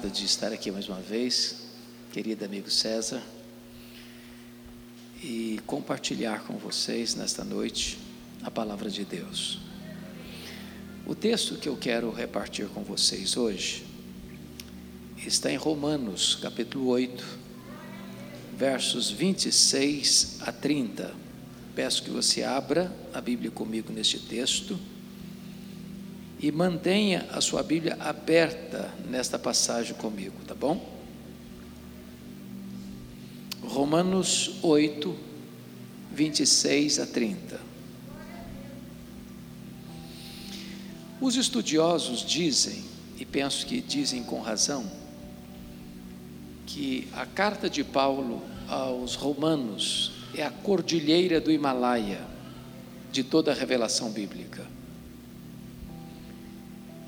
honrado de estar aqui mais uma vez, querido amigo César, e compartilhar com vocês nesta noite a palavra de Deus. O texto que eu quero repartir com vocês hoje está em Romanos, capítulo 8, versos 26 a 30. Peço que você abra a Bíblia comigo neste texto e mantenha a sua Bíblia aberta nesta passagem comigo, tá bom? Romanos 8, 26 a 30. Os estudiosos dizem, e penso que dizem com razão, que a carta de Paulo aos Romanos é a cordilheira do Himalaia de toda a revelação bíblica.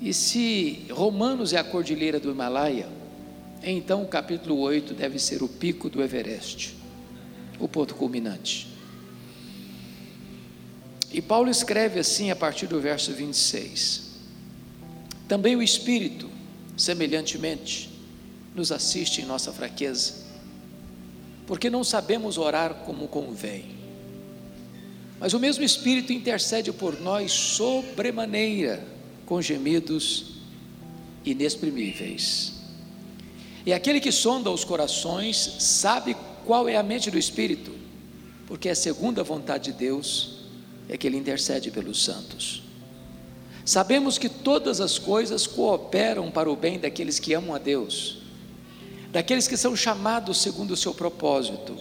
E se Romanos é a cordilheira do Himalaia, então o capítulo 8 deve ser o pico do Everest, o ponto culminante. E Paulo escreve assim a partir do verso 26. Também o Espírito, semelhantemente, nos assiste em nossa fraqueza, porque não sabemos orar como convém. Mas o mesmo Espírito intercede por nós sobremaneira com gemidos inexprimíveis. E aquele que sonda os corações sabe qual é a mente do Espírito, porque é segundo a vontade de Deus é que ele intercede pelos santos. Sabemos que todas as coisas cooperam para o bem daqueles que amam a Deus, daqueles que são chamados segundo o seu propósito.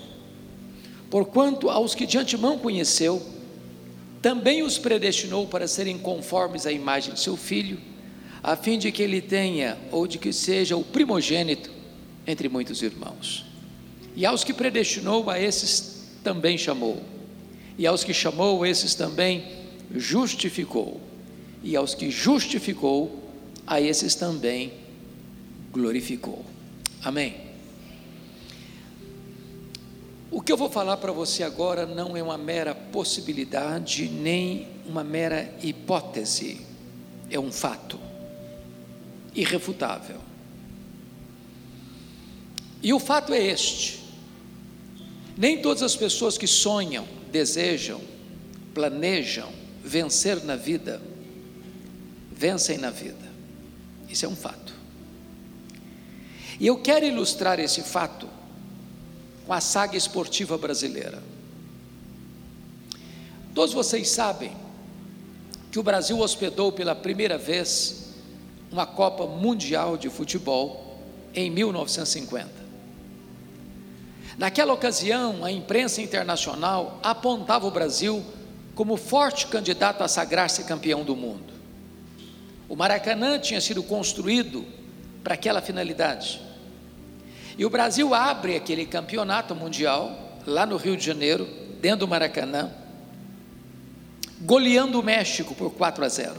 Porquanto aos que de antemão conheceu, também os predestinou para serem conformes à imagem de seu filho, a fim de que ele tenha, ou de que seja o primogênito entre muitos irmãos. E aos que predestinou, a esses também chamou. E aos que chamou, esses também justificou. E aos que justificou, a esses também glorificou. Amém. O que eu vou falar para você agora não é uma mera possibilidade, nem uma mera hipótese, é um fato irrefutável. E o fato é este: nem todas as pessoas que sonham, desejam, planejam vencer na vida, vencem na vida. Isso é um fato. E eu quero ilustrar esse fato com a saga esportiva brasileira. Todos vocês sabem que o Brasil hospedou pela primeira vez uma Copa Mundial de Futebol em 1950. Naquela ocasião, a imprensa internacional apontava o Brasil como forte candidato a sagrar-se campeão do mundo. O Maracanã tinha sido construído para aquela finalidade. E o Brasil abre aquele campeonato mundial, lá no Rio de Janeiro, dentro do Maracanã, goleando o México por 4 a 0.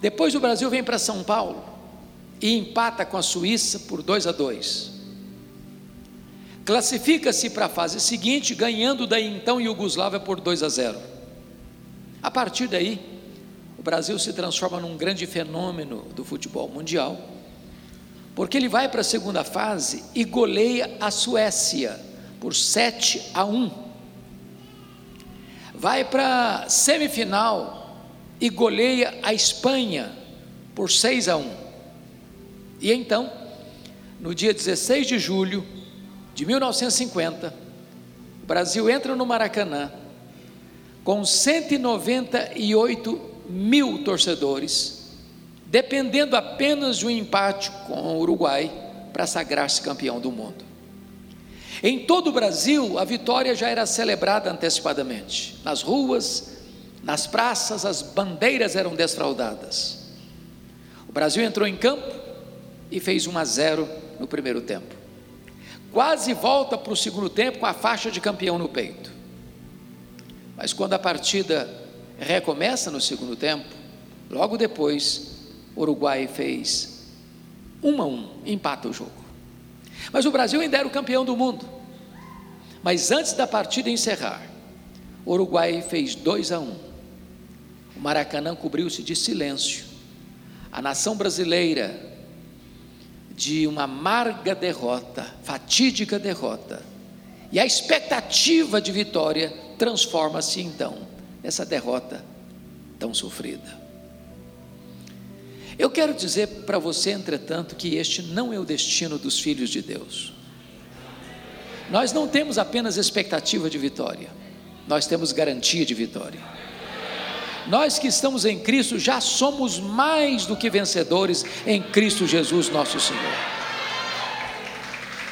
Depois o Brasil vem para São Paulo e empata com a Suíça por 2 a 2. Classifica-se para a fase seguinte, ganhando da então Iugoslávia por 2 a 0. A partir daí, o Brasil se transforma num grande fenômeno do futebol mundial porque ele vai para a segunda fase e goleia a Suécia por 7 a 1. Vai para a semifinal e goleia a Espanha por 6 a 1. E então, no dia 16 de julho de 1950, o Brasil entra no Maracanã com 198 mil torcedores dependendo apenas de um empate com o Uruguai para sagrar-se campeão do mundo. Em todo o Brasil, a vitória já era celebrada antecipadamente. Nas ruas, nas praças, as bandeiras eram desfraldadas. O Brasil entrou em campo e fez 1 a 0 no primeiro tempo. Quase volta para o segundo tempo com a faixa de campeão no peito. Mas quando a partida recomeça no segundo tempo, logo depois, Uruguai fez um a um, empata o jogo. Mas o Brasil ainda era o campeão do mundo. Mas antes da partida encerrar, o Uruguai fez 2 a 1. Um. O Maracanã cobriu-se de silêncio, a nação brasileira de uma amarga derrota, fatídica derrota, e a expectativa de vitória transforma-se então nessa derrota tão sofrida. Eu quero dizer para você, entretanto, que este não é o destino dos filhos de Deus. Nós não temos apenas expectativa de vitória, nós temos garantia de vitória. Nós que estamos em Cristo já somos mais do que vencedores em Cristo Jesus, nosso Senhor.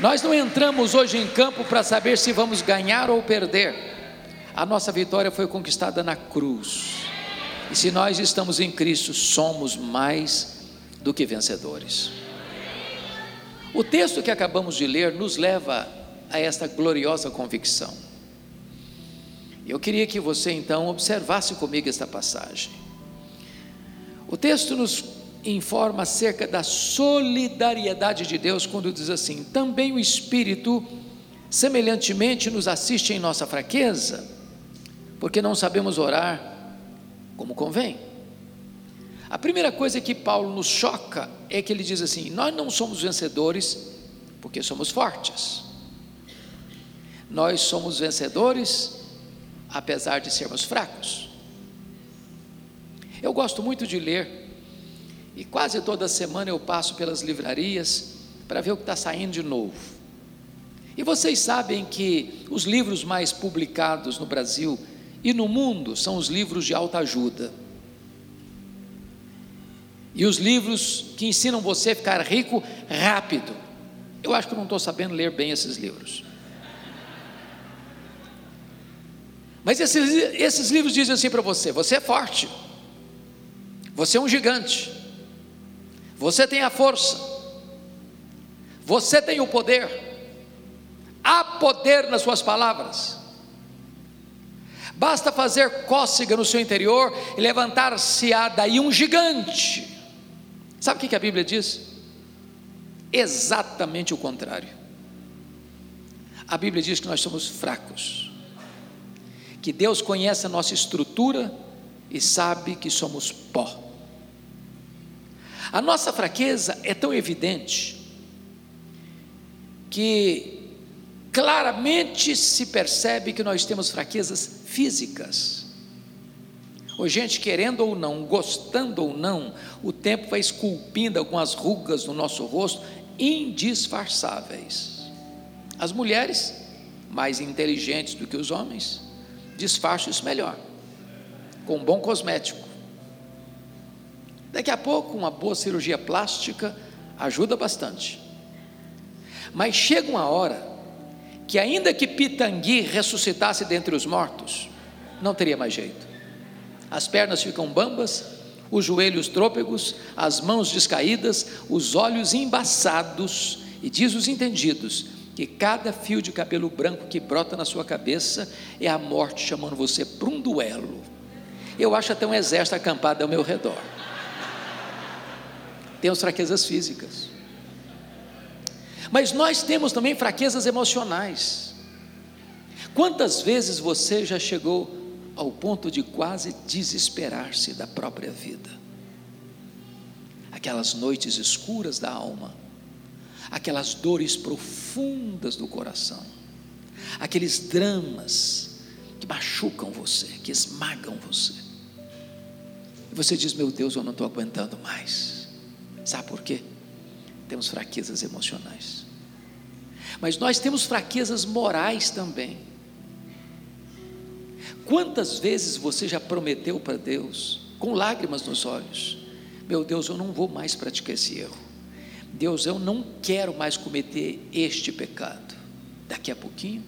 Nós não entramos hoje em campo para saber se vamos ganhar ou perder. A nossa vitória foi conquistada na cruz. E se nós estamos em Cristo, somos mais do que vencedores. O texto que acabamos de ler nos leva a esta gloriosa convicção. Eu queria que você então observasse comigo esta passagem. O texto nos informa acerca da solidariedade de Deus quando diz assim: também o Espírito semelhantemente nos assiste em nossa fraqueza, porque não sabemos orar como convém. A primeira coisa que Paulo nos choca é que ele diz assim: nós não somos vencedores porque somos fortes, nós somos vencedores apesar de sermos fracos. Eu gosto muito de ler, e quase toda semana eu passo pelas livrarias para ver o que está saindo de novo. E vocês sabem que os livros mais publicados no Brasil e no mundo são os livros de alta ajuda. E os livros que ensinam você a ficar rico rápido. Eu acho que eu não estou sabendo ler bem esses livros. Mas esses, esses livros dizem assim para você: você é forte, você é um gigante, você tem a força, você tem o poder, há poder nas suas palavras. Basta fazer cócega no seu interior e levantar-se-á daí um gigante. Sabe o que a Bíblia diz? Exatamente o contrário. A Bíblia diz que nós somos fracos que Deus conhece a nossa estrutura e sabe que somos pó. A nossa fraqueza é tão evidente que claramente se percebe que nós temos fraquezas físicas. Ou gente querendo ou não, gostando ou não, o tempo vai esculpindo algumas rugas no nosso rosto indisfarçáveis. As mulheres, mais inteligentes do que os homens, disfarço isso melhor, com um bom cosmético. Daqui a pouco, uma boa cirurgia plástica ajuda bastante. Mas chega uma hora que, ainda que Pitangui ressuscitasse dentre os mortos, não teria mais jeito. As pernas ficam bambas, os joelhos trôpegos, as mãos descaídas, os olhos embaçados, e diz os entendidos que cada fio de cabelo branco que brota na sua cabeça é a morte chamando você para um duelo. Eu acho até um exército acampado ao meu redor. Temos fraquezas físicas. Mas nós temos também fraquezas emocionais. Quantas vezes você já chegou ao ponto de quase desesperar-se da própria vida? Aquelas noites escuras da alma aquelas dores profundas do coração, aqueles dramas que machucam você, que esmagam você. E você diz: Meu Deus, eu não estou aguentando mais. Sabe por quê? Temos fraquezas emocionais, mas nós temos fraquezas morais também. Quantas vezes você já prometeu para Deus, com lágrimas nos olhos: Meu Deus, eu não vou mais praticar esse erro Deus, eu não quero mais cometer este pecado. Daqui a pouquinho,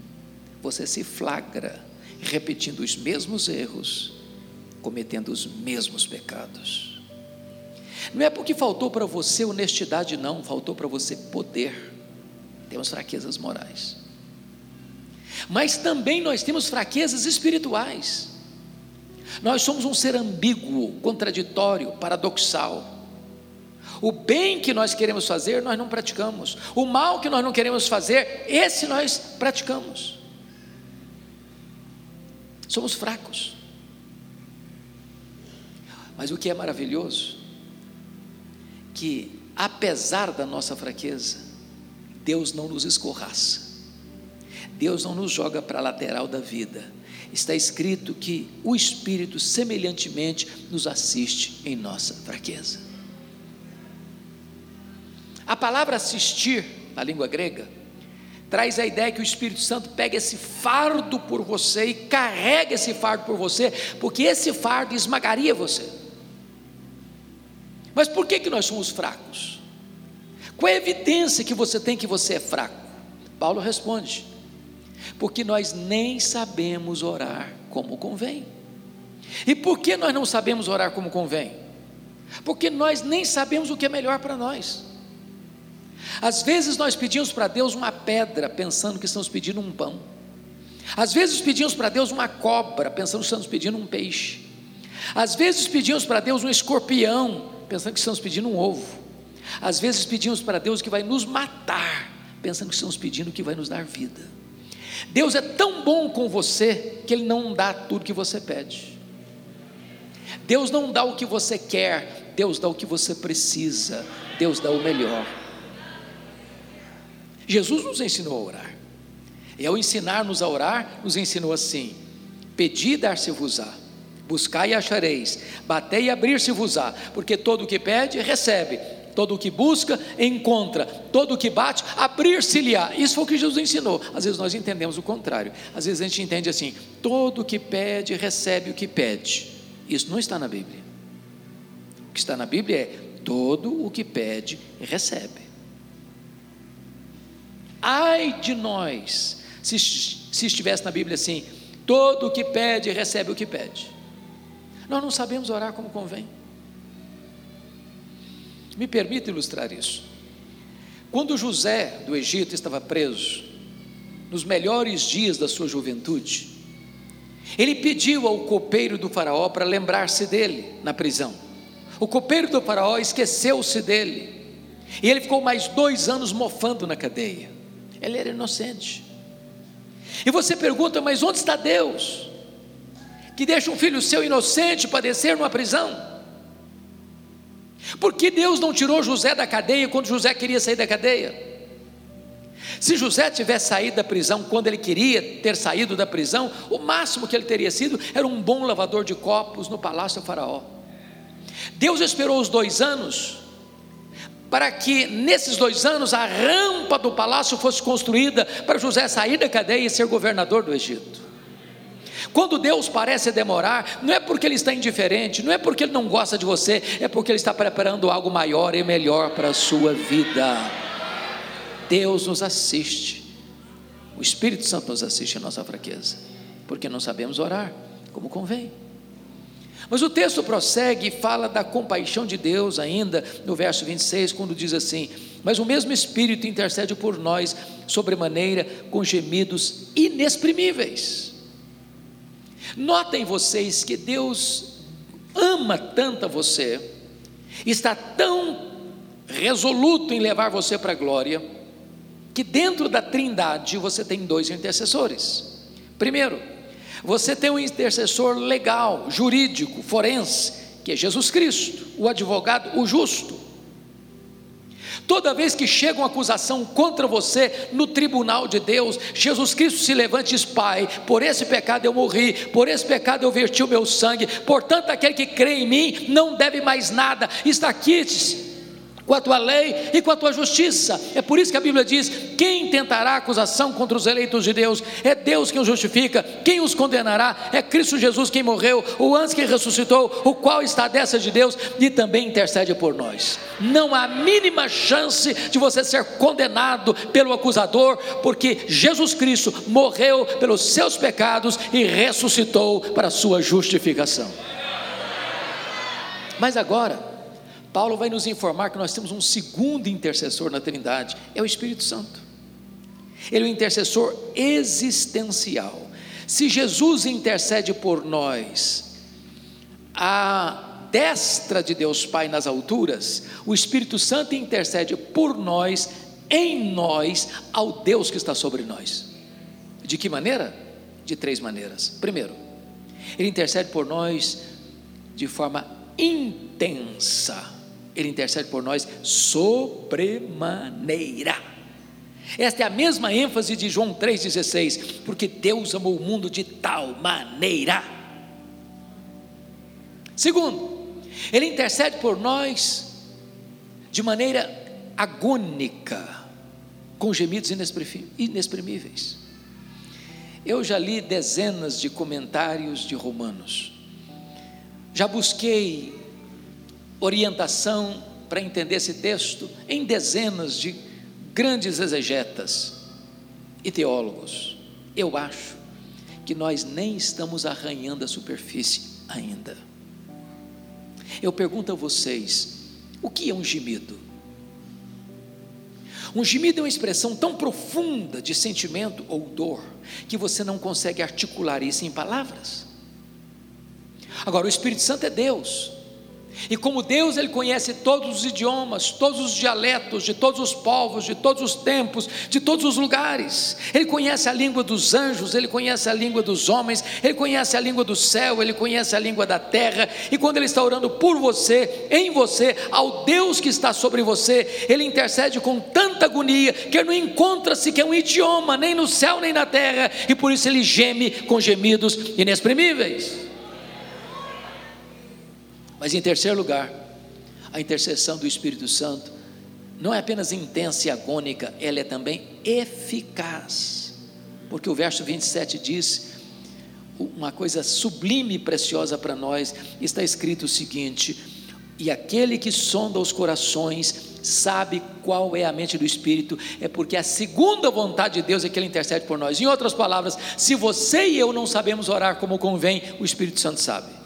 você se flagra repetindo os mesmos erros, cometendo os mesmos pecados. Não é porque faltou para você honestidade, não, faltou para você poder. Temos fraquezas morais. Mas também nós temos fraquezas espirituais. Nós somos um ser ambíguo, contraditório, paradoxal. O bem que nós queremos fazer, nós não praticamos. O mal que nós não queremos fazer, esse nós praticamos. Somos fracos. Mas o que é maravilhoso que, apesar da nossa fraqueza, Deus não nos escorraça, Deus não nos joga para a lateral da vida. Está escrito que o Espírito semelhantemente nos assiste em nossa fraqueza. A palavra assistir, na língua grega, traz a ideia que o Espírito Santo pega esse fardo por você e carrega esse fardo por você, porque esse fardo esmagaria você. Mas por que, que nós somos fracos? Qual é a evidência que você tem que você é fraco? Paulo responde: porque nós nem sabemos orar como convém. E por que nós não sabemos orar como convém? Porque nós nem sabemos o que é melhor para nós. Às vezes nós pedimos para Deus uma pedra, pensando que estamos pedindo um pão. Às vezes pedimos para Deus uma cobra, pensando que estamos pedindo um peixe. Às vezes pedimos para Deus um escorpião, pensando que estamos pedindo um ovo. Às vezes pedimos para Deus que vai nos matar, pensando que estamos pedindo que vai nos dar vida. Deus é tão bom com você que Ele não dá tudo que você pede. Deus não dá o que você quer, Deus dá o que você precisa, Deus dá o melhor. Jesus nos ensinou a orar, e ao ensinar-nos a orar, nos ensinou assim: Pedi, dar-se-vos-á, buscai e achareis, batei e abrir-se-vos-á, porque todo o que pede, recebe, todo o que busca, encontra, todo o que bate, abrir-se-lhe-á. Isso foi o que Jesus ensinou. Às vezes nós entendemos o contrário, às vezes a gente entende assim: todo o que pede, recebe o que pede. Isso não está na Bíblia. O que está na Bíblia é: todo o que pede, recebe. Ai de nós, se, se estivesse na Bíblia assim: todo o que pede, recebe o que pede. Nós não sabemos orar como convém. Me permita ilustrar isso. Quando José do Egito estava preso, nos melhores dias da sua juventude, ele pediu ao copeiro do Faraó para lembrar-se dele na prisão. O copeiro do Faraó esqueceu-se dele, e ele ficou mais dois anos mofando na cadeia. Ele era inocente. E você pergunta, mas onde está Deus? Que deixa um filho seu inocente padecer numa prisão? Por que Deus não tirou José da cadeia quando José queria sair da cadeia? Se José tivesse saído da prisão quando ele queria ter saído da prisão, o máximo que ele teria sido era um bom lavador de copos no palácio do Faraó. Deus esperou os dois anos para que nesses dois anos a rampa do palácio fosse construída para José sair da cadeia e ser governador do Egito. Quando Deus parece demorar, não é porque Ele está indiferente, não é porque Ele não gosta de você, é porque Ele está preparando algo maior e melhor para a sua vida. Deus nos assiste, o Espírito Santo nos assiste a nossa fraqueza, porque não sabemos orar como convém. Mas o texto prossegue e fala da compaixão de Deus ainda no verso 26, quando diz assim: Mas o mesmo Espírito intercede por nós sobremaneira com gemidos inexprimíveis. Notem vocês que Deus ama tanto a você, está tão resoluto em levar você para a glória, que dentro da Trindade você tem dois intercessores. Primeiro, você tem um intercessor legal, jurídico, forense, que é Jesus Cristo, o advogado, o justo. Toda vez que chega uma acusação contra você no tribunal de Deus, Jesus Cristo se levanta e diz: Pai, por esse pecado eu morri, por esse pecado eu verti o meu sangue, portanto, aquele que crê em mim não deve mais nada, está aqui com a tua lei e com a tua justiça. É por isso que a Bíblia diz: quem tentará acusação contra os eleitos de Deus? É Deus quem os justifica. Quem os condenará? É Cristo Jesus quem morreu, o antes que ressuscitou, o qual está à destra de Deus e também intercede por nós. Não há mínima chance de você ser condenado pelo acusador, porque Jesus Cristo morreu pelos seus pecados e ressuscitou para a sua justificação. Mas agora, Paulo vai nos informar que nós temos um segundo intercessor na Trindade, é o Espírito Santo. Ele é o intercessor existencial. Se Jesus intercede por nós, a destra de Deus Pai nas alturas, o Espírito Santo intercede por nós, em nós, ao Deus que está sobre nós. De que maneira? De três maneiras. Primeiro, ele intercede por nós de forma intensa Ele intercede por nós sobremaneira. Esta é a mesma ênfase de João 3,16, porque Deus amou o mundo de tal maneira. Segundo, Ele intercede por nós de maneira agônica, com gemidos inexprimíveis. Eu já li dezenas de comentários de Romanos, já busquei orientação para entender esse texto em dezenas de grandes exegetas e teólogos. Eu acho que nós nem estamos arranhando a superfície ainda. Eu pergunto a vocês: o que é um gemido? Um gemido é uma expressão tão profunda de sentimento ou dor que você não consegue articular isso em palavras. Agora, o Espírito Santo é Deus, e como Deus, Ele conhece todos os idiomas, todos os dialetos, de todos os povos, de todos os tempos, de todos os lugares. Ele conhece a língua dos anjos, Ele conhece a língua dos homens, Ele conhece a língua do céu, Ele conhece a língua da terra. E quando Ele está orando por você, em você, ao Deus que está sobre você, Ele intercede com tanta agonia que não encontra sequer um idioma, nem no céu nem na terra, e por isso Ele geme com gemidos inexprimíveis. Mas em terceiro lugar, a intercessão do Espírito Santo não é apenas intensa e agônica, ela é também eficaz. Porque o verso 27 diz uma coisa sublime e preciosa para nós, está escrito o seguinte: e aquele que sonda os corações sabe qual é a mente do Espírito, é porque a segunda vontade de Deus é que Ele intercede por nós. Em outras palavras, se você e eu não sabemos orar como convém, o Espírito Santo sabe.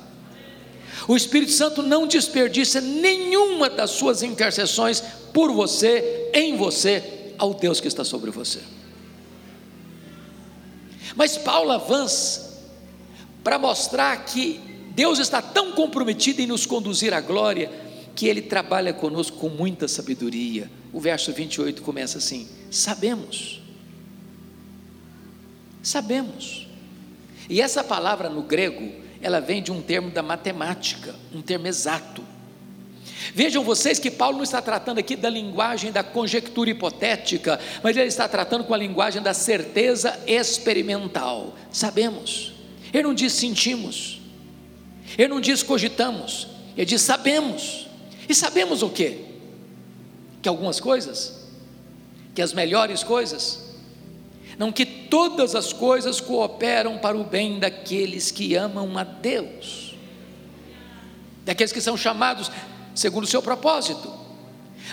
O Espírito Santo não desperdiça nenhuma das suas intercessões por você, em você, ao Deus que está sobre você. Mas Paulo avança para mostrar que Deus está tão comprometido em nos conduzir à glória que ele trabalha conosco com muita sabedoria. O verso 28 começa assim: Sabemos. Sabemos. E essa palavra no grego ela vem de um termo da matemática, um termo exato. Vejam vocês que Paulo não está tratando aqui da linguagem da conjectura hipotética, mas ele está tratando com a linguagem da certeza experimental. Sabemos. Ele não diz sentimos. Ele não diz cogitamos. Ele diz sabemos. E sabemos o quê? Que algumas coisas, que as melhores coisas, não que todas as coisas cooperam para o bem daqueles que amam a Deus, daqueles que são chamados segundo o seu propósito.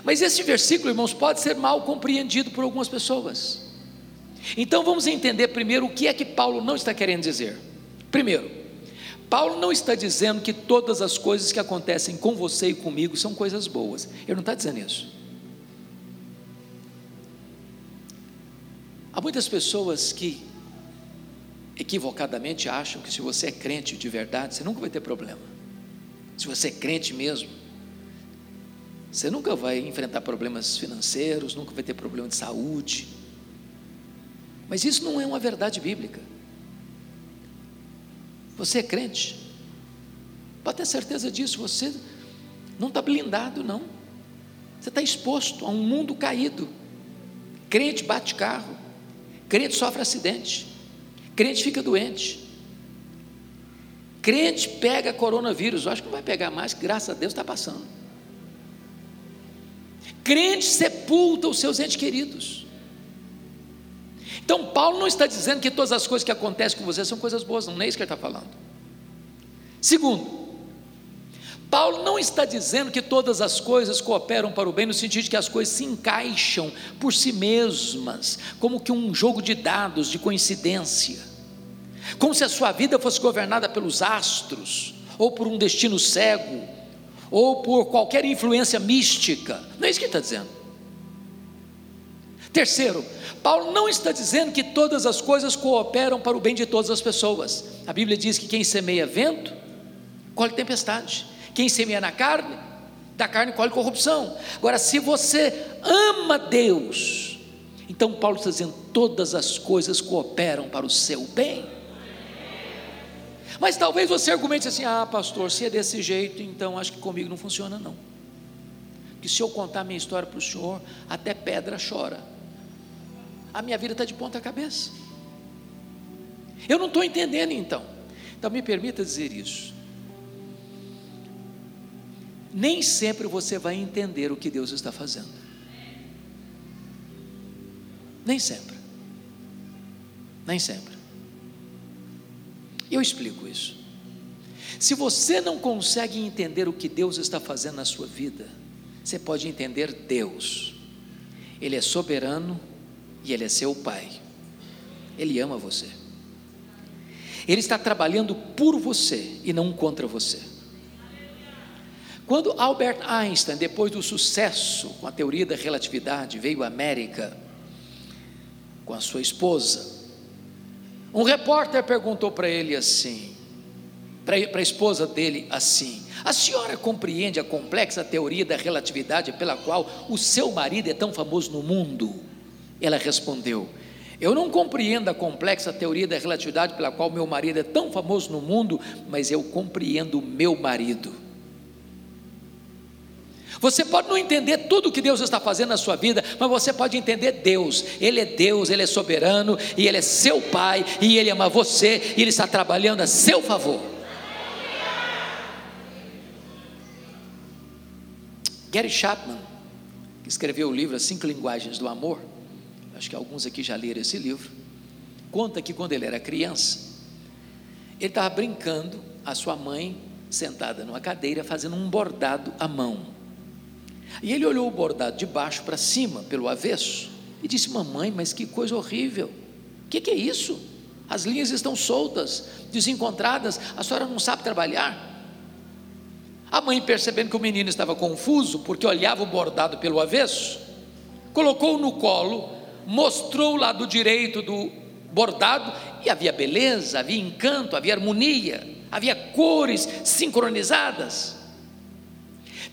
Mas esse versículo, irmãos, pode ser mal compreendido por algumas pessoas. Então vamos entender primeiro o que é que Paulo não está querendo dizer. Primeiro, Paulo não está dizendo que todas as coisas que acontecem com você e comigo são coisas boas. Ele não está dizendo isso. Há muitas pessoas que equivocadamente acham que se você é crente de verdade, você nunca vai ter problema. Se você é crente mesmo, você nunca vai enfrentar problemas financeiros, nunca vai ter problema de saúde. Mas isso não é uma verdade bíblica. Você é crente, pode ter certeza disso, você não está blindado, não. Você está exposto a um mundo caído. Crente bate carro, Crente sofre acidente. Crente fica doente. Crente pega coronavírus. Eu acho que não vai pegar mais, graças a Deus está passando. Crente sepulta os seus entes queridos. Então, Paulo não está dizendo que todas as coisas que acontecem com você são coisas boas, não, não é isso que ele está falando. Segundo, Paulo não está dizendo que todas as coisas cooperam para o bem, no sentido de que as coisas se encaixam por si mesmas, como que um jogo de dados, de coincidência, como se a sua vida fosse governada pelos astros, ou por um destino cego, ou por qualquer influência mística. Não é isso que ele está dizendo. Terceiro, Paulo não está dizendo que todas as coisas cooperam para o bem de todas as pessoas. A Bíblia diz que quem semeia vento, colhe tempestade. Quem semeia na carne, da carne colhe corrupção. Agora, se você ama Deus, então Paulo está dizendo: todas as coisas cooperam para o seu bem. Mas talvez você argumente assim: ah, pastor, se é desse jeito, então acho que comigo não funciona, não. que se eu contar minha história para o senhor, até pedra chora. A minha vida está de ponta cabeça. Eu não estou entendendo então. Então me permita dizer isso. Nem sempre você vai entender o que Deus está fazendo. Nem sempre. Nem sempre. Eu explico isso. Se você não consegue entender o que Deus está fazendo na sua vida, você pode entender Deus. Ele é soberano e Ele é seu Pai. Ele ama você. Ele está trabalhando por você e não contra você. Quando Albert Einstein, depois do sucesso com a teoria da relatividade, veio à América com a sua esposa, um repórter perguntou para ele assim, para a esposa dele assim: A senhora compreende a complexa teoria da relatividade pela qual o seu marido é tão famoso no mundo? Ela respondeu: Eu não compreendo a complexa teoria da relatividade pela qual meu marido é tão famoso no mundo, mas eu compreendo o meu marido. Você pode não entender tudo o que Deus está fazendo na sua vida, mas você pode entender Deus. Ele é Deus, Ele é soberano, e Ele é seu Pai, e Ele ama você, e Ele está trabalhando a seu favor. Gary Chapman, que escreveu o livro As Cinco Linguagens do Amor, acho que alguns aqui já leram esse livro, conta que quando ele era criança, ele estava brincando, a sua mãe sentada numa cadeira fazendo um bordado à mão. E ele olhou o bordado de baixo para cima, pelo avesso, e disse: Mamãe, mas que coisa horrível! O que, que é isso? As linhas estão soltas, desencontradas, a senhora não sabe trabalhar. A mãe, percebendo que o menino estava confuso, porque olhava o bordado pelo avesso, colocou-o no colo, mostrou o lado direito do bordado, e havia beleza, havia encanto, havia harmonia, havia cores sincronizadas.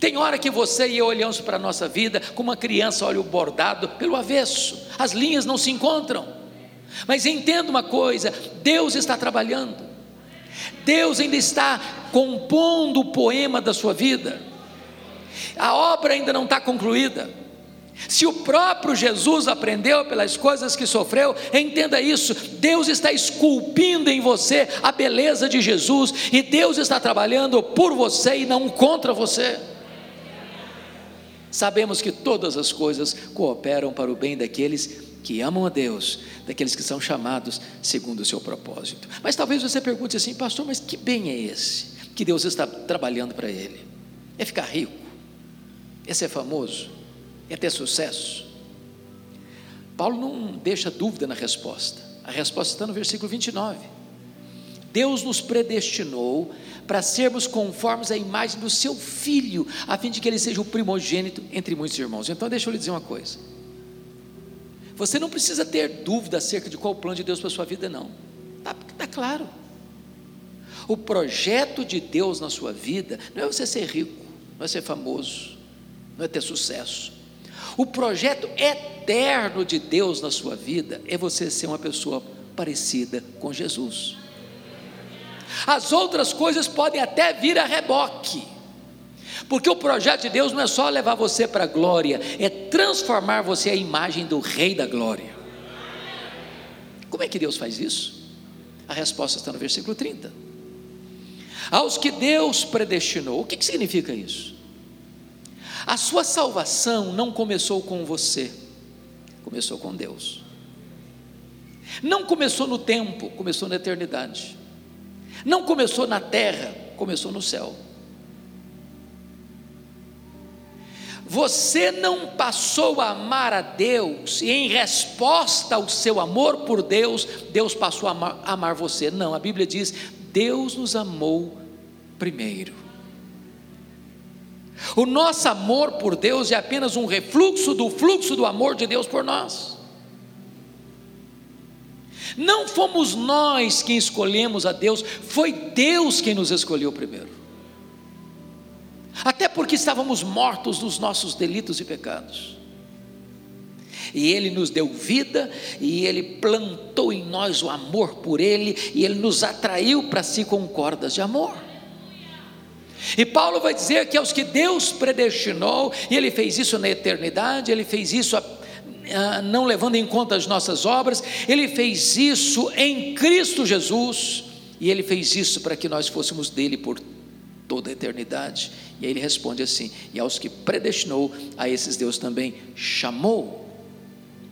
Tem hora que você e eu olhamos para a nossa vida como uma criança olha o bordado pelo avesso, as linhas não se encontram. Mas entenda uma coisa: Deus está trabalhando. Deus ainda está compondo o poema da sua vida. A obra ainda não está concluída. Se o próprio Jesus aprendeu pelas coisas que sofreu, entenda isso: Deus está esculpindo em você a beleza de Jesus, e Deus está trabalhando por você e não contra você. Sabemos que todas as coisas cooperam para o bem daqueles que amam a Deus, daqueles que são chamados segundo o seu propósito. Mas talvez você pergunte assim, pastor, mas que bem é esse que Deus está trabalhando para ele? É ficar rico? É ser famoso? É ter sucesso? Paulo não deixa dúvida na resposta. A resposta está no versículo 29. Deus nos predestinou para sermos conformes à imagem do seu filho, a fim de que ele seja o primogênito entre muitos irmãos. Então, deixa eu lhe dizer uma coisa. Você não precisa ter dúvida acerca de qual o plano de Deus para a sua vida, não. Está tá claro. O projeto de Deus na sua vida não é você ser rico, não é ser famoso, não é ter sucesso. O projeto eterno de Deus na sua vida é você ser uma pessoa parecida com Jesus. As outras coisas podem até vir a reboque. Porque o projeto de Deus não é só levar você para a glória, é transformar você à imagem do Rei da Glória. Como é que Deus faz isso? A resposta está no versículo 30. Aos que Deus predestinou, o que, que significa isso? A sua salvação não começou com você, começou com Deus. Não começou no tempo, começou na eternidade. Não começou na terra, começou no céu. Você não passou a amar a Deus e, em resposta ao seu amor por Deus, Deus passou a amar, amar você. Não, a Bíblia diz: Deus nos amou primeiro. O nosso amor por Deus é apenas um refluxo do fluxo do amor de Deus por nós. Não fomos nós quem escolhemos a Deus, foi Deus quem nos escolheu primeiro. Até porque estávamos mortos nos nossos delitos e pecados. E Ele nos deu vida, e Ele plantou em nós o amor por Ele, e Ele nos atraiu para si com cordas de amor. E Paulo vai dizer que aos que Deus predestinou, e ele fez isso na eternidade, ele fez isso a, não levando em conta as nossas obras, ele fez isso em Cristo Jesus, e ele fez isso para que nós fôssemos dele por toda a eternidade. E aí ele responde assim: E aos que predestinou, a esses Deus também chamou.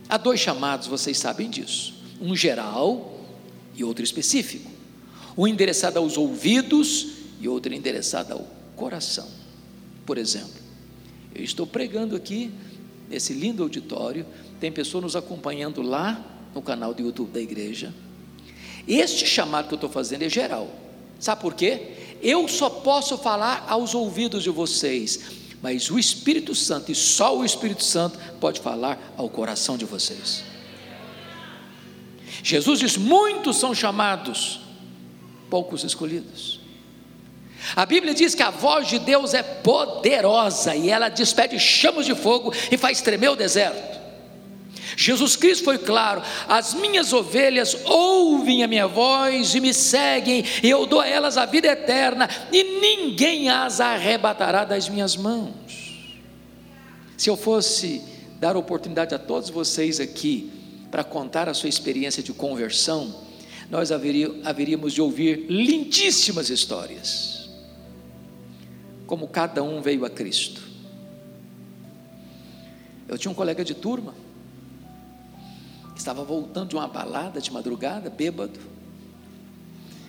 Há dois chamados, vocês sabem disso: um geral e outro específico. Um endereçado aos ouvidos e outra endereçada ao coração. Por exemplo, eu estou pregando aqui nesse lindo auditório, tem pessoas nos acompanhando lá no canal do YouTube da igreja. Este chamado que eu estou fazendo é geral. Sabe por quê? Eu só posso falar aos ouvidos de vocês, mas o Espírito Santo, e só o Espírito Santo, pode falar ao coração de vocês. Jesus diz: muitos são chamados, poucos escolhidos. A Bíblia diz que a voz de Deus é poderosa e ela despede chamas de fogo e faz tremer o deserto. Jesus Cristo foi claro: as minhas ovelhas ouvem a minha voz e me seguem, e eu dou a elas a vida eterna, e ninguém as arrebatará das minhas mãos. Se eu fosse dar oportunidade a todos vocês aqui para contar a sua experiência de conversão, nós haveríamos de ouvir lindíssimas histórias como cada um veio a Cristo. Eu tinha um colega de turma, estava voltando de uma balada de madrugada, bêbado,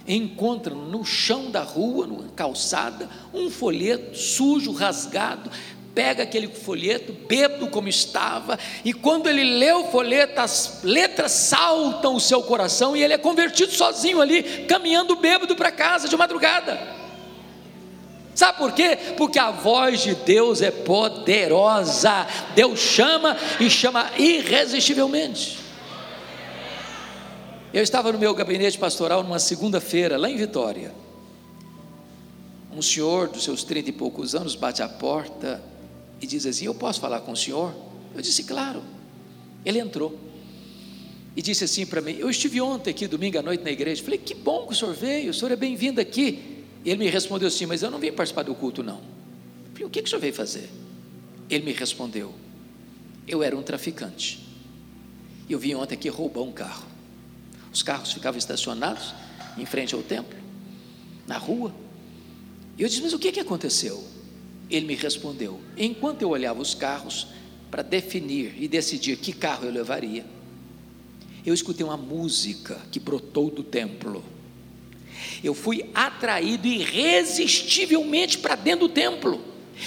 encontra no chão da rua, na calçada, um folheto sujo, rasgado, pega aquele folheto, bêbado como estava, e quando ele lê o folheto, as letras saltam o seu coração e ele é convertido sozinho ali, caminhando bêbado para casa de madrugada. Sabe por quê? Porque a voz de Deus é poderosa. Deus chama e chama irresistivelmente. Eu estava no meu gabinete pastoral numa segunda-feira, lá em Vitória. Um senhor dos seus trinta e poucos anos bate à porta e diz assim: Eu posso falar com o senhor? Eu disse: Claro. Ele entrou e disse assim para mim: Eu estive ontem aqui, domingo à noite, na igreja. Falei: Que bom que o senhor veio, o senhor é bem-vindo aqui. Ele me respondeu assim: Mas eu não vim participar do culto, não. Falei: O que, que o senhor veio fazer? Ele me respondeu: Eu era um traficante. Eu vim ontem aqui roubar um carro. Os carros ficavam estacionados em frente ao templo, na rua. E eu disse: Mas o que, que aconteceu? Ele me respondeu: Enquanto eu olhava os carros para definir e decidir que carro eu levaria, eu escutei uma música que brotou do templo eu fui atraído irresistivelmente para dentro do templo.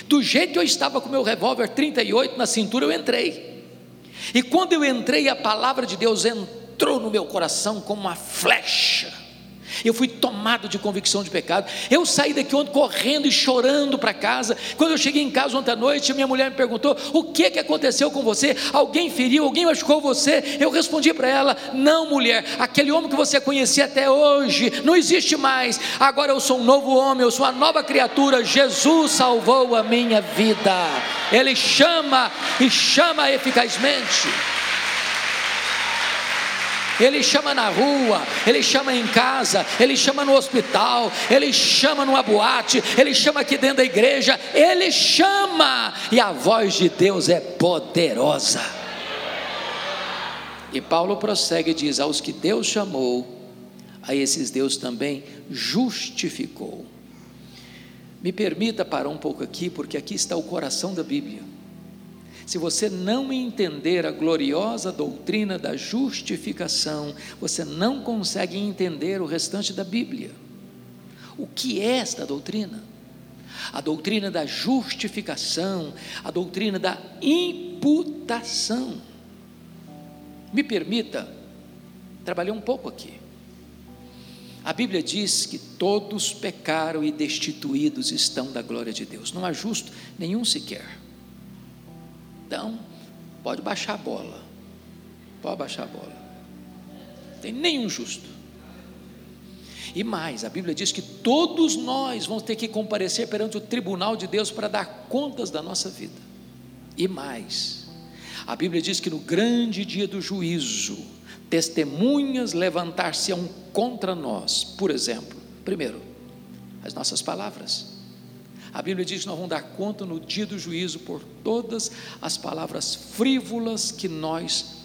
Do jeito que eu estava com meu revólver 38 na cintura, eu entrei. E quando eu entrei, a palavra de Deus entrou no meu coração como uma flecha eu fui tomado de convicção de pecado. Eu saí daqui ontem correndo e chorando para casa. Quando eu cheguei em casa ontem à noite, minha mulher me perguntou: O que, que aconteceu com você? Alguém feriu? Alguém machucou você? Eu respondi para ela: Não, mulher, aquele homem que você conhecia até hoje não existe mais. Agora eu sou um novo homem, eu sou uma nova criatura. Jesus salvou a minha vida. Ele chama e chama eficazmente. Ele chama na rua, ele chama em casa, ele chama no hospital, ele chama numa boate, ele chama aqui dentro da igreja, ele chama, e a voz de Deus é poderosa. E Paulo prossegue e diz: Aos que Deus chamou, a esses Deus também justificou. Me permita parar um pouco aqui, porque aqui está o coração da Bíblia. Se você não entender a gloriosa doutrina da justificação, você não consegue entender o restante da Bíblia. O que é esta doutrina? A doutrina da justificação, a doutrina da imputação. Me permita trabalhar um pouco aqui. A Bíblia diz que todos pecaram e destituídos estão da glória de Deus. Não há justo nenhum sequer. Então, pode baixar a bola. Pode baixar a bola. Tem nenhum justo. E mais, a Bíblia diz que todos nós vamos ter que comparecer perante o tribunal de Deus para dar contas da nossa vida. E mais, a Bíblia diz que no grande dia do juízo, testemunhas levantar-se-ão contra nós. Por exemplo, primeiro, as nossas palavras. A Bíblia diz que nós vamos dar conta no dia do juízo por todas as palavras frívolas que nós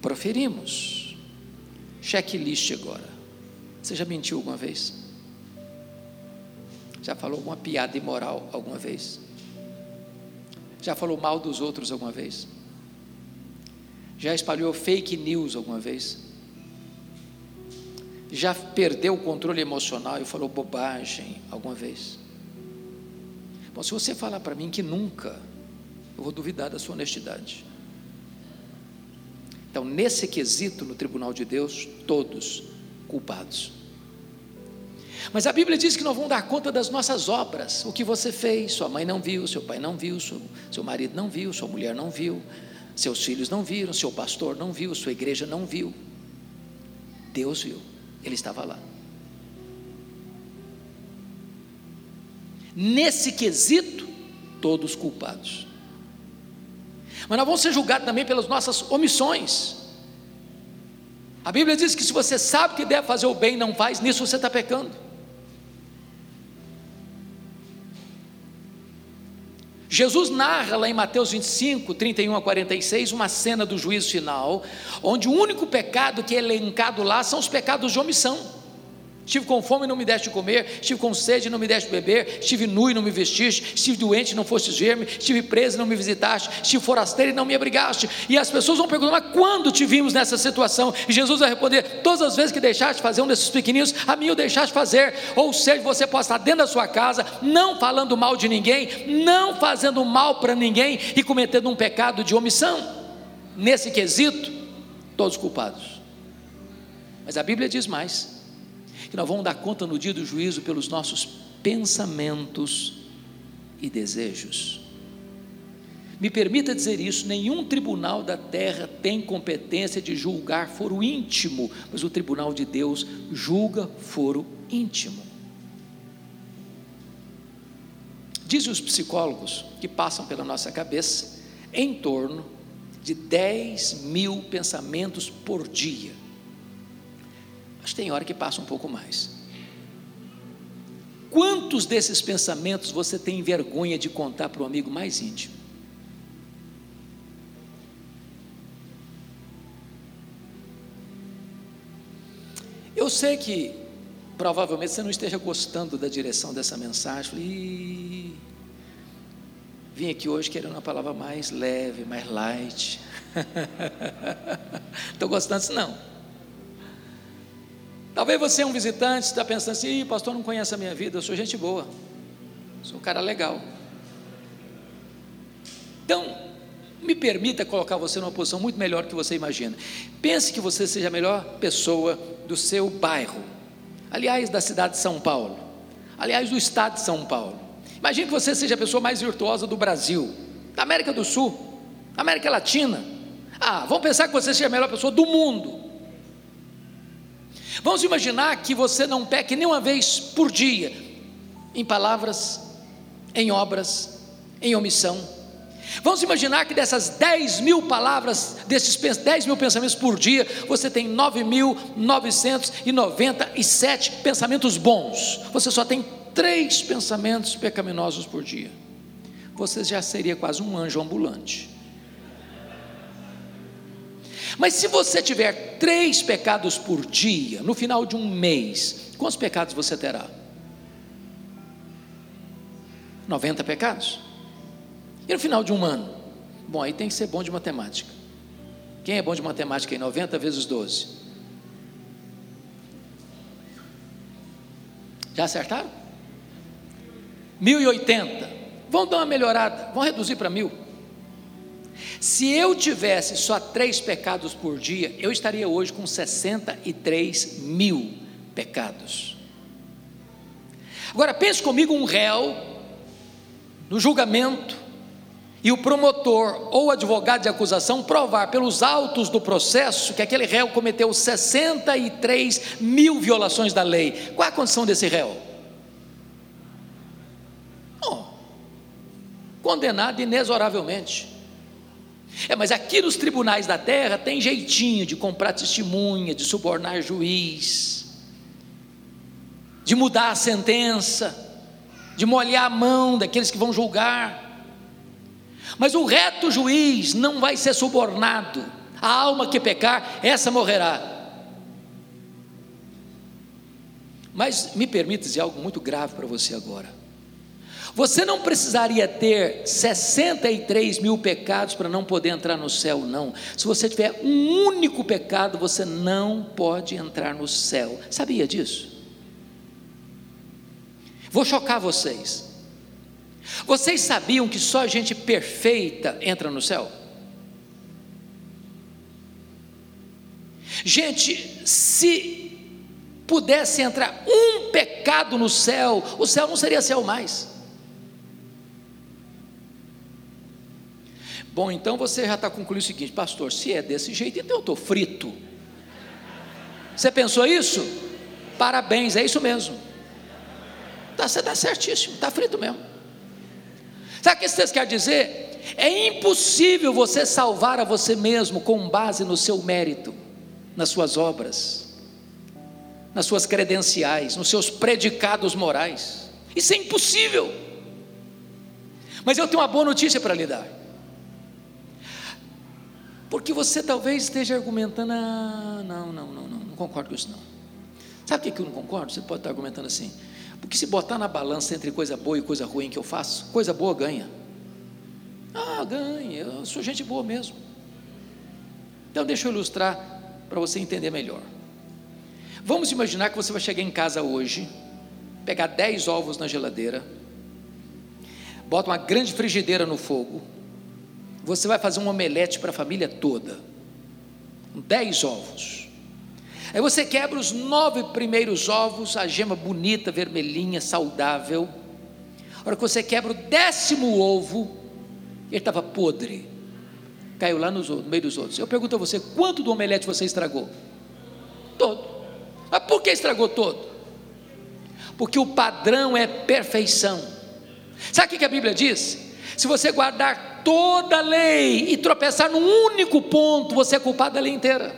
proferimos. Checklist agora. Você já mentiu alguma vez? Já falou alguma piada imoral alguma vez? Já falou mal dos outros alguma vez? Já espalhou fake news alguma vez? Já perdeu o controle emocional e falou bobagem alguma vez? Bom, se você falar para mim que nunca, eu vou duvidar da sua honestidade. Então, nesse quesito, no tribunal de Deus, todos culpados. Mas a Bíblia diz que nós vamos dar conta das nossas obras, o que você fez, sua mãe não viu, seu pai não viu, seu, seu marido não viu, sua mulher não viu, seus filhos não viram, seu pastor não viu, sua igreja não viu. Deus viu, Ele estava lá. Nesse quesito, todos culpados. Mas nós vamos ser julgados também pelas nossas omissões. A Bíblia diz que se você sabe que deve fazer o bem e não faz, nisso você está pecando. Jesus narra lá em Mateus 25, 31 a 46, uma cena do juízo final, onde o único pecado que é elencado lá são os pecados de omissão. Estive com fome e não me deste de comer, estive com sede e não me deste de beber, estive nu e não me vestiste, estive doente e não fostes ver-me, estive preso e não me visitaste, estive forasteiro e não me abrigaste. E as pessoas vão perguntar, mas quando te vimos nessa situação? E Jesus vai responder: todas as vezes que deixaste fazer um desses pequeninos, a mim o deixaste fazer. Ou seja, você pode estar dentro da sua casa, não falando mal de ninguém, não fazendo mal para ninguém e cometendo um pecado de omissão. Nesse quesito, todos culpados. Mas a Bíblia diz mais que nós vamos dar conta no dia do juízo pelos nossos pensamentos e desejos. Me permita dizer isso: nenhum tribunal da terra tem competência de julgar foro íntimo, mas o tribunal de Deus julga foro íntimo. Dizem os psicólogos que passam pela nossa cabeça em torno de 10 mil pensamentos por dia. Mas tem hora que passa um pouco mais. Quantos desses pensamentos você tem vergonha de contar para o amigo mais íntimo? Eu sei que provavelmente você não esteja gostando da direção dessa mensagem. Falei, vim aqui hoje querendo uma palavra mais leve, mais light. Estou gostando disso não. Talvez você é um visitante, está pensando assim, pastor não conhece a minha vida, eu sou gente boa, sou um cara legal. Então, me permita colocar você numa posição muito melhor do que você imagina. Pense que você seja a melhor pessoa do seu bairro, aliás, da cidade de São Paulo, aliás, do estado de São Paulo. Imagine que você seja a pessoa mais virtuosa do Brasil, da América do Sul, da América Latina. Ah, vamos pensar que você seja a melhor pessoa do mundo. Vamos imaginar que você não peque nem uma vez por dia, em palavras, em obras, em omissão. Vamos imaginar que dessas 10 mil palavras, desses 10 mil pensamentos por dia, você tem 9.997 pensamentos bons. Você só tem três pensamentos pecaminosos por dia. Você já seria quase um anjo ambulante. Mas se você tiver três pecados por dia, no final de um mês, quantos pecados você terá? 90 pecados. E no final de um ano? Bom, aí tem que ser bom de matemática. Quem é bom de matemática em 90 vezes 12? Já acertaram? 1080. Vamos dar uma melhorada, vamos reduzir para mil. Se eu tivesse só três pecados por dia, eu estaria hoje com 63 mil pecados. Agora pense comigo um réu no julgamento e o promotor ou advogado de acusação provar pelos autos do processo que aquele réu cometeu 63 mil violações da lei. Qual a condição desse réu? Oh, condenado inexoravelmente. É, mas aqui nos tribunais da terra tem jeitinho de comprar testemunha, de subornar juiz, de mudar a sentença, de molhar a mão daqueles que vão julgar. Mas o reto juiz não vai ser subornado. A alma que pecar, essa morrerá. Mas me permita dizer algo muito grave para você agora. Você não precisaria ter 63 mil pecados para não poder entrar no céu, não. Se você tiver um único pecado, você não pode entrar no céu. Sabia disso? Vou chocar vocês. Vocês sabiam que só gente perfeita entra no céu? Gente, se pudesse entrar um pecado no céu, o céu não seria céu mais. Bom, então você já está concluindo o seguinte, pastor: se é desse jeito, então eu estou frito. Você pensou isso? Parabéns, é isso mesmo. Tá, você está certíssimo, está frito mesmo. Sabe o que isso quer dizer? É impossível você salvar a você mesmo com base no seu mérito, nas suas obras, nas suas credenciais, nos seus predicados morais. Isso é impossível. Mas eu tenho uma boa notícia para lhe dar. Porque você talvez esteja argumentando, ah, não, não, não, não, não concordo com isso não. Sabe o que eu não concordo? Você pode estar argumentando assim, porque se botar na balança entre coisa boa e coisa ruim que eu faço, coisa boa ganha. Ah, ganha, eu sou gente boa mesmo. Então deixa eu ilustrar para você entender melhor. Vamos imaginar que você vai chegar em casa hoje, pegar 10 ovos na geladeira, bota uma grande frigideira no fogo, você vai fazer um omelete para a família toda. Dez ovos. Aí você quebra os nove primeiros ovos, a gema bonita, vermelhinha, saudável. A hora que você quebra o décimo ovo, ele estava podre. Caiu lá no, meio dos outros. Eu pergunto a você: quanto do omelete você estragou? Todo. Mas por que estragou todo? Porque o padrão é perfeição. Sabe o que a Bíblia diz? Se você guardar toda a lei e tropeçar num único ponto, você é culpado da lei inteira.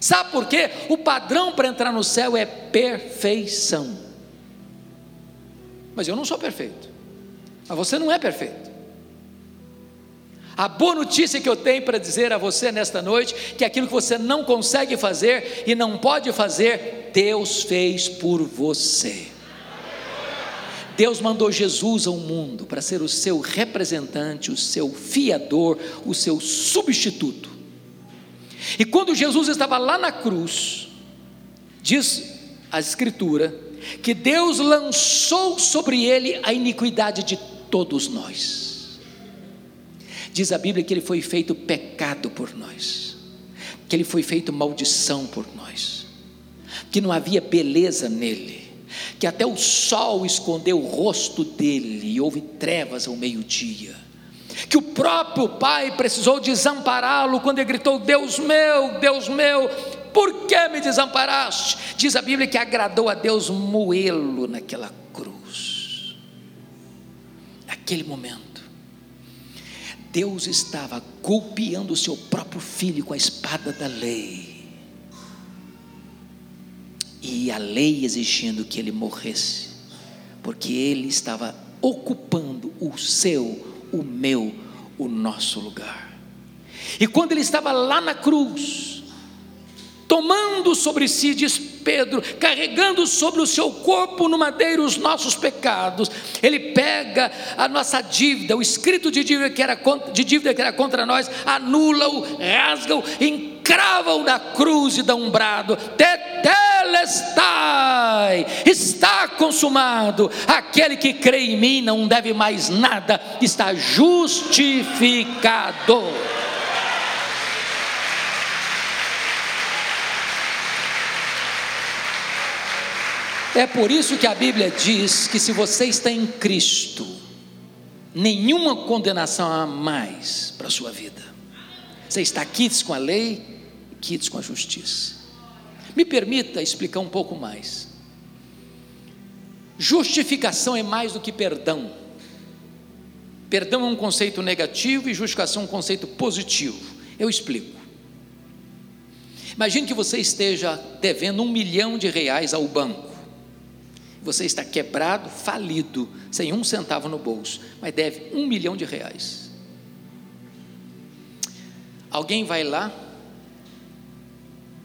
Sabe por quê? O padrão para entrar no céu é perfeição. Mas eu não sou perfeito. Mas você não é perfeito. A boa notícia que eu tenho para dizer a você nesta noite, que aquilo que você não consegue fazer e não pode fazer, Deus fez por você. Deus mandou Jesus ao mundo para ser o seu representante, o seu fiador, o seu substituto. E quando Jesus estava lá na cruz, diz a Escritura, que Deus lançou sobre ele a iniquidade de todos nós. Diz a Bíblia que ele foi feito pecado por nós, que ele foi feito maldição por nós, que não havia beleza nele que até o sol escondeu o rosto dele e houve trevas ao meio-dia. Que o próprio pai precisou desampará-lo quando ele gritou: Deus meu, Deus meu, por que me desamparaste? Diz a Bíblia que agradou a Deus moê-lo naquela cruz. Naquele momento, Deus estava golpeando o seu próprio filho com a espada da lei e a lei exigindo que ele morresse, porque ele estava ocupando o seu, o meu, o nosso lugar. E quando ele estava lá na cruz, tomando sobre si, diz Pedro, carregando sobre o seu corpo no madeiro os nossos pecados, ele pega a nossa dívida, o escrito de dívida que era, de dívida que era contra nós, anula-o, rasga-o, encrava-o na cruz e dá um brado, tetelestai, está consumado, aquele que crê em mim não deve mais nada, está justificado. É por isso que a Bíblia diz que se você está em Cristo, nenhuma condenação há mais para a sua vida. Você está quites com a lei, quites com a justiça. Me permita explicar um pouco mais. Justificação é mais do que perdão. Perdão é um conceito negativo e justificação é um conceito positivo. Eu explico. Imagine que você esteja devendo um milhão de reais ao banco Você está quebrado, falido, sem um centavo no bolso, mas deve um milhão de reais. Alguém vai lá,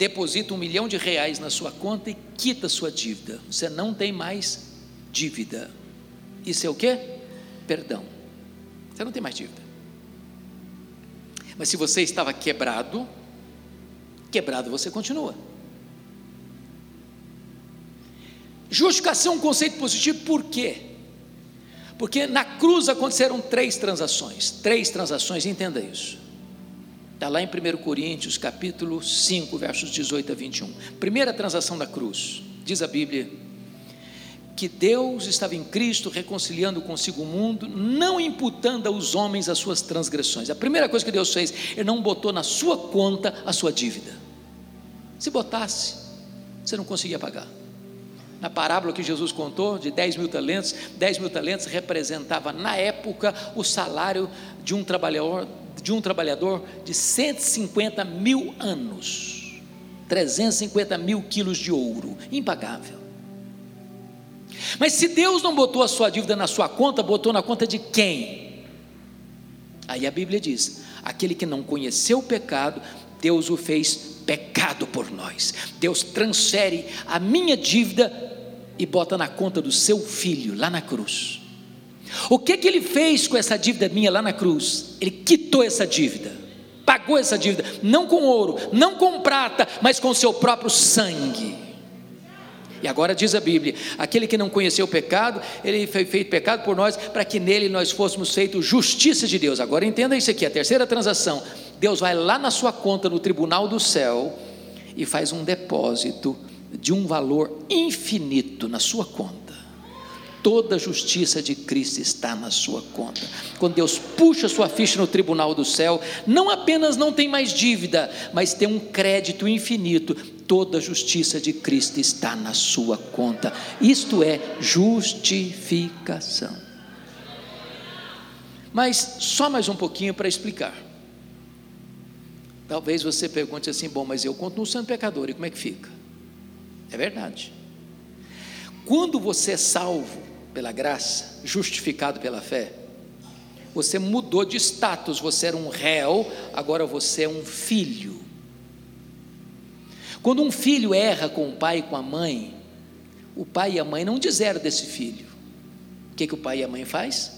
deposita um milhão de reais na sua conta e quita sua dívida. Você não tem mais dívida. Isso é o que? Perdão. Você não tem mais dívida. Mas se você estava quebrado, quebrado você continua. Justificação é um conceito positivo, por quê? Porque na cruz aconteceram três transações, três transações, entenda isso. Está lá em 1 Coríntios, capítulo 5, versos 18 a 21. Primeira transação da cruz, diz a Bíblia, que Deus estava em Cristo reconciliando consigo o mundo, não imputando aos homens as suas transgressões. A primeira coisa que Deus fez, Ele não botou na sua conta a sua dívida. Se botasse, você não conseguia pagar. Na parábola que Jesus contou, de 10 mil talentos, 10 mil talentos representava na época o salário de um trabalhador, de um trabalhador de 150 mil anos, 350 mil quilos de ouro, impagável. Mas se Deus não botou a sua dívida na sua conta, botou na conta de quem? Aí a Bíblia diz: aquele que não conheceu o pecado, Deus o fez pecado por nós. Deus transfere a minha dívida e bota na conta do seu filho lá na cruz. O que que ele fez com essa dívida minha lá na cruz? Ele quitou essa dívida. Pagou essa dívida, não com ouro, não com prata, mas com seu próprio sangue. E agora diz a Bíblia: aquele que não conheceu o pecado, ele foi feito pecado por nós, para que nele nós fôssemos feitos justiça de Deus. Agora entenda isso aqui: a terceira transação. Deus vai lá na sua conta no tribunal do céu e faz um depósito de um valor infinito na sua conta. Toda a justiça de Cristo está na sua conta. Quando Deus puxa sua ficha no tribunal do céu, não apenas não tem mais dívida, mas tem um crédito infinito. Toda a justiça de Cristo está na sua conta. Isto é justificação. Mas só mais um pouquinho para explicar. Talvez você pergunte assim: bom, mas eu continuo sendo pecador, e como é que fica? É verdade. Quando você é salvo, pela graça, justificado pela fé, você mudou de status, você era um réu, agora você é um filho. Quando um filho erra com o pai e com a mãe, o pai e a mãe não disseram desse filho. O que, que o pai e a mãe faz?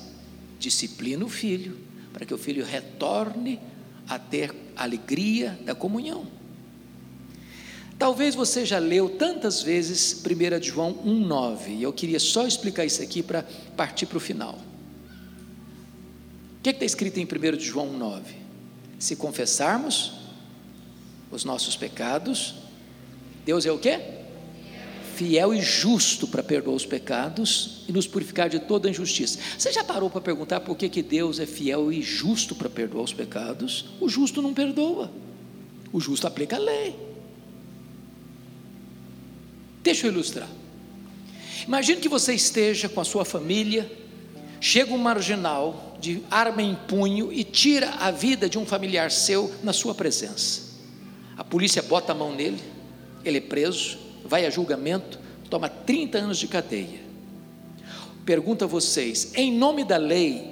Disciplina o filho, para que o filho retorne a ter alegria da comunhão. Talvez você já leu tantas vezes 1 João 1,9, e eu queria só explicar isso aqui para partir para o final. O que está escrito em 1 João 1,9? Se confessarmos os nossos pecados, Deus é o quê? Fiel e justo para perdoar os pecados e nos purificar de toda injustiça. Você já parou para perguntar por que, que Deus é fiel e justo para perdoar os pecados? O justo não perdoa, o justo aplica a lei. Deixa eu ilustrar. Imagine que você esteja com a sua família, chega um marginal de arma em punho e tira a vida de um familiar seu na sua presença. A polícia bota a mão nele, ele é preso, vai a julgamento, toma 30 anos de cadeia. Pergunto a vocês, em nome da lei,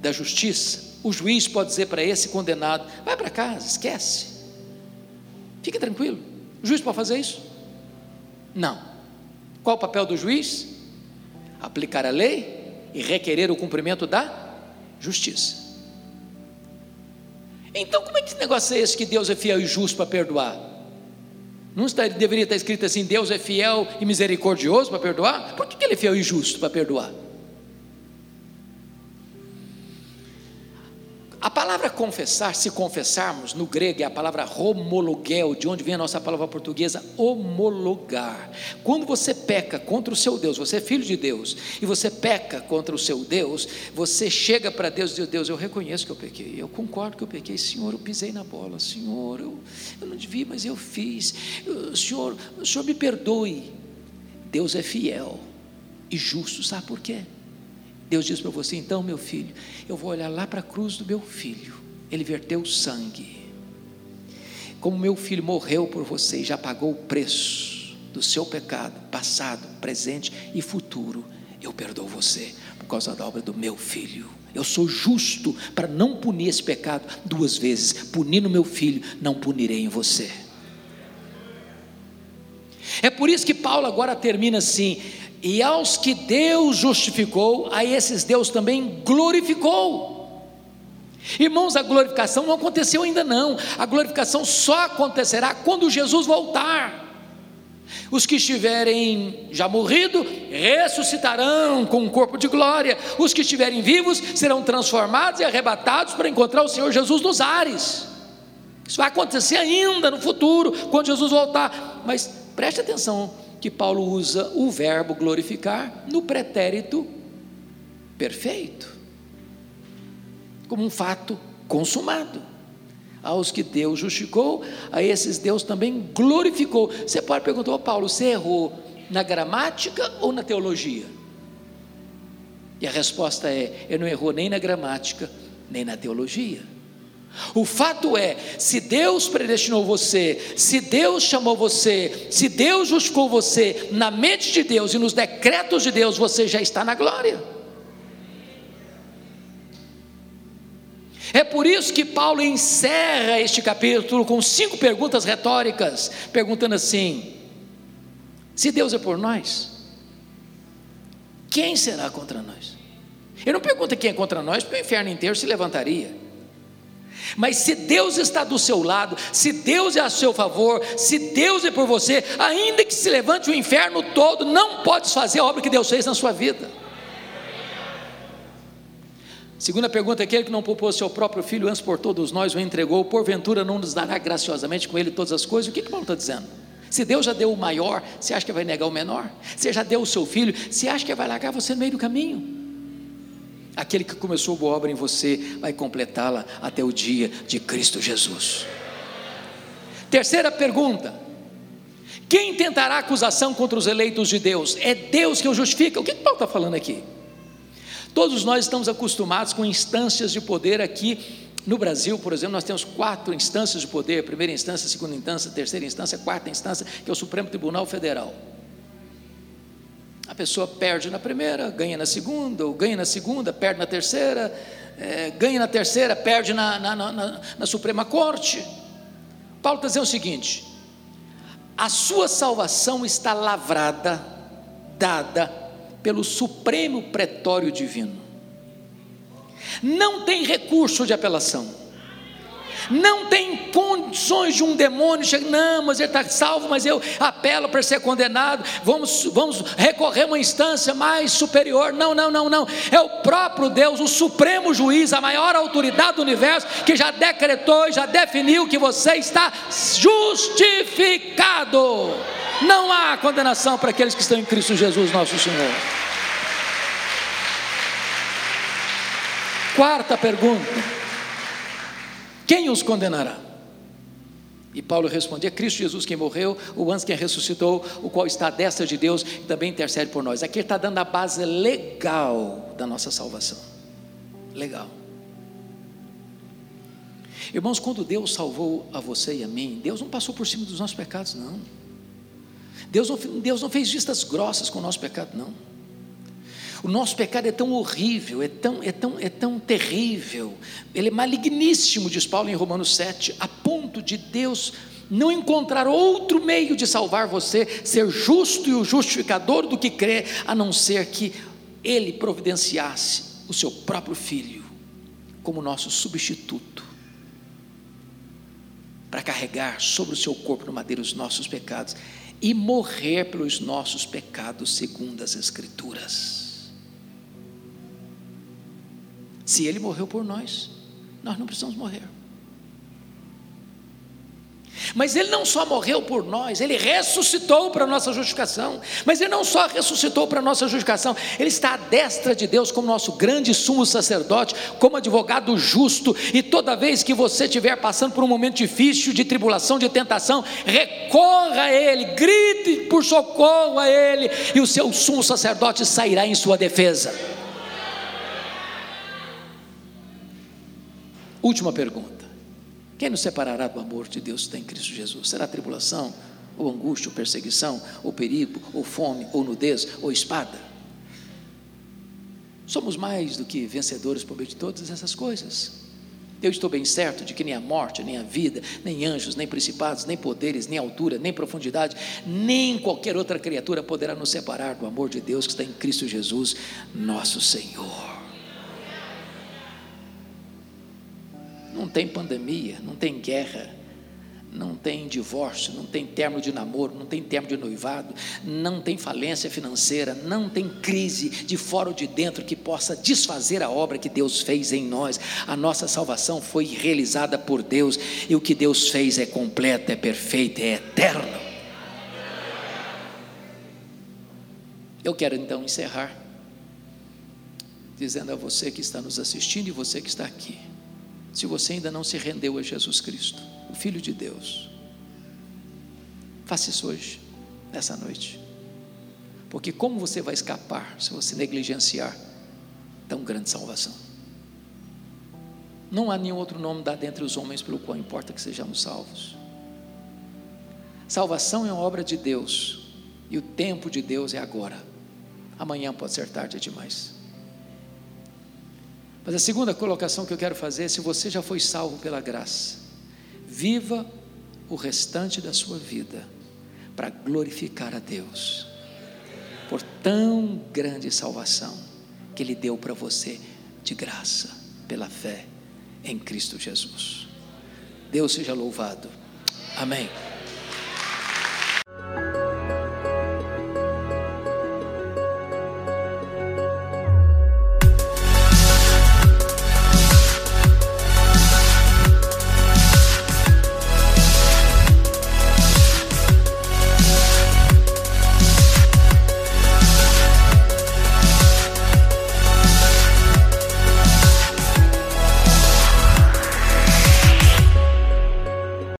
da justiça, o juiz pode dizer para esse condenado: vai para casa, esquece, fique tranquilo. O juiz pode fazer isso? Não. Qual o papel do juiz? Aplicar a lei e requerer o cumprimento da justiça. Então, como é que esse negócio é esse que Deus é fiel e justo para perdoar? Não está, deveria estar escrito assim: Deus é fiel e misericordioso para perdoar? Por que, que ele é fiel e justo para perdoar? A palavra confessar, se confessarmos, no grego é a palavra homologel, de onde vem a nossa palavra portuguesa homologar. Quando você peca contra o seu Deus, você é filho de Deus, e você peca contra o seu Deus, você chega para Deus e diz: Deus, eu reconheço que eu pequei, eu concordo que eu pequei, Senhor, eu pisei na bola, Senhor, eu, eu não devia, mas eu fiz, Senhor, o Senhor me perdoe. Deus é fiel e justo, sabe por quê? Deus diz para você: então, meu filho, eu vou olhar lá para a cruz do meu filho, ele verteu sangue. Como meu filho morreu por você e já pagou o preço, do seu pecado, passado, presente e futuro, eu perdoo você por causa da obra do meu filho. Eu sou justo para não punir esse pecado duas vezes. Punir no meu filho, não punirei em você. É por isso que Paulo agora termina assim: e aos que Deus justificou, a esses Deus também glorificou. Irmãos, a glorificação não aconteceu ainda não. A glorificação só acontecerá quando Jesus voltar. Os que estiverem já morrido ressuscitarão com um corpo de glória. Os que estiverem vivos serão transformados e arrebatados para encontrar o Senhor Jesus nos ares. Isso vai acontecer ainda no futuro, quando Jesus voltar. Mas preste atenção que Paulo usa o verbo glorificar no pretérito perfeito como um fato consumado. Aos que Deus justificou, a esses Deus também glorificou. Você pode perguntar, oh, Paulo, você errou na gramática ou na teologia? E a resposta é: ele não errou nem na gramática, nem na teologia. O fato é, se Deus predestinou você, se Deus chamou você, se Deus justificou você, na mente de Deus e nos decretos de Deus, você já está na glória. É por isso que Paulo encerra este capítulo com cinco perguntas retóricas, perguntando assim: se Deus é por nós, quem será contra nós? Ele não pergunta quem é contra nós, porque o inferno inteiro se levantaria. Mas se Deus está do seu lado, se Deus é a seu favor, se Deus é por você, ainda que se levante o inferno todo, não pode fazer a obra que Deus fez na sua vida. Segunda pergunta: aquele que não poupou seu próprio filho, antes por todos nós o entregou, porventura não nos dará graciosamente com ele todas as coisas? O que, que Paulo está dizendo? Se Deus já deu o maior, você acha que vai negar o menor? Se já deu o seu filho, você acha que vai largar você no meio do caminho? Aquele que começou boa obra em você vai completá-la até o dia de Cristo Jesus. Terceira pergunta: quem tentará acusação contra os eleitos de Deus? É Deus que o justifica. O que, Paulo está falando aqui? Todos nós estamos acostumados com instâncias de poder aqui no Brasil, por exemplo, nós temos quatro instâncias de poder: primeira instância, segunda instância, terceira instância, quarta instância, que é o Supremo Tribunal Federal. A pessoa perde na primeira, ganha na segunda, ou ganha na segunda, perde na terceira, é, ganha na terceira, perde na, na, na, na Suprema Corte. Paulo está dizendo o seguinte: a sua salvação está lavrada, dada, pelo Supremo Pretório Divino. Não tem recurso de apelação. Não tem condições de um demônio chegar, não, mas ele está salvo, mas eu apelo para ser condenado. Vamos, vamos recorrer a uma instância mais superior. Não, não, não, não. É o próprio Deus, o supremo juiz, a maior autoridade do universo, que já decretou já definiu que você está justificado. Não há condenação para aqueles que estão em Cristo Jesus, nosso Senhor. Quarta pergunta: Quem os condenará? E Paulo respondia: Cristo Jesus quem morreu, o antes quem ressuscitou, o qual está à destra de Deus e também intercede por nós. Aqui ele está dando a base legal da nossa salvação. Legal. Irmãos, quando Deus salvou a você e a mim, Deus não passou por cima dos nossos pecados, não. Deus não, Deus não fez vistas grossas com o nosso pecado, não. O nosso pecado é tão horrível, é tão, é tão, é tão terrível, ele é maligníssimo, diz Paulo em Romanos 7, a ponto de Deus não encontrar outro meio de salvar você, ser justo e o justificador do que crê, a não ser que Ele providenciasse o seu próprio Filho como nosso substituto, para carregar sobre o seu corpo no madeiro os nossos pecados e morrer pelos nossos pecados, segundo as Escrituras. Se Ele morreu por nós, nós não precisamos morrer. Mas ele não só morreu por nós, ele ressuscitou para a nossa justificação. Mas ele não só ressuscitou para a nossa justificação, ele está à destra de Deus como nosso grande sumo sacerdote, como advogado justo. E toda vez que você estiver passando por um momento difícil, de tribulação, de tentação, recorra a Ele, grite por socorro a Ele, e o seu sumo sacerdote sairá em sua defesa. Última pergunta. Quem nos separará do amor de Deus que tem em Cristo Jesus? Será tribulação, ou angústia, ou perseguição, ou perigo, ou fome, ou nudez, ou espada. Somos mais do que vencedores por meio de todas essas coisas. Eu estou bem certo de que nem a morte, nem a vida, nem anjos, nem principados, nem poderes, nem altura, nem profundidade, nem qualquer outra criatura poderá nos separar do amor de Deus que está em Cristo Jesus, nosso Senhor. Não tem pandemia, não tem guerra, não tem divórcio, não tem termo de namoro, não tem termo de noivado, não tem falência financeira, não tem crise de fora ou de dentro que possa desfazer a obra que Deus fez em nós. A nossa salvação foi realizada por Deus e o que Deus fez é completo, é perfeito, é eterno. Eu quero então encerrar dizendo a você que está nos assistindo e você que está aqui, se você ainda não se rendeu a Jesus Cristo, o Filho de Deus. Faça isso hoje, nessa noite. Porque como você vai escapar se você negligenciar tão grande salvação? Não há nenhum outro nome dado entre os homens pelo qual importa que sejamos salvos. Salvação é uma obra de Deus, e o tempo de Deus é agora. Amanhã pode ser tarde demais. Mas a segunda colocação que eu quero fazer é: se você já foi salvo pela graça, Viva o restante da sua vida para glorificar a Deus por tão grande salvação que Ele deu para você de graça, pela fé em Cristo Jesus. Deus seja louvado. Amém.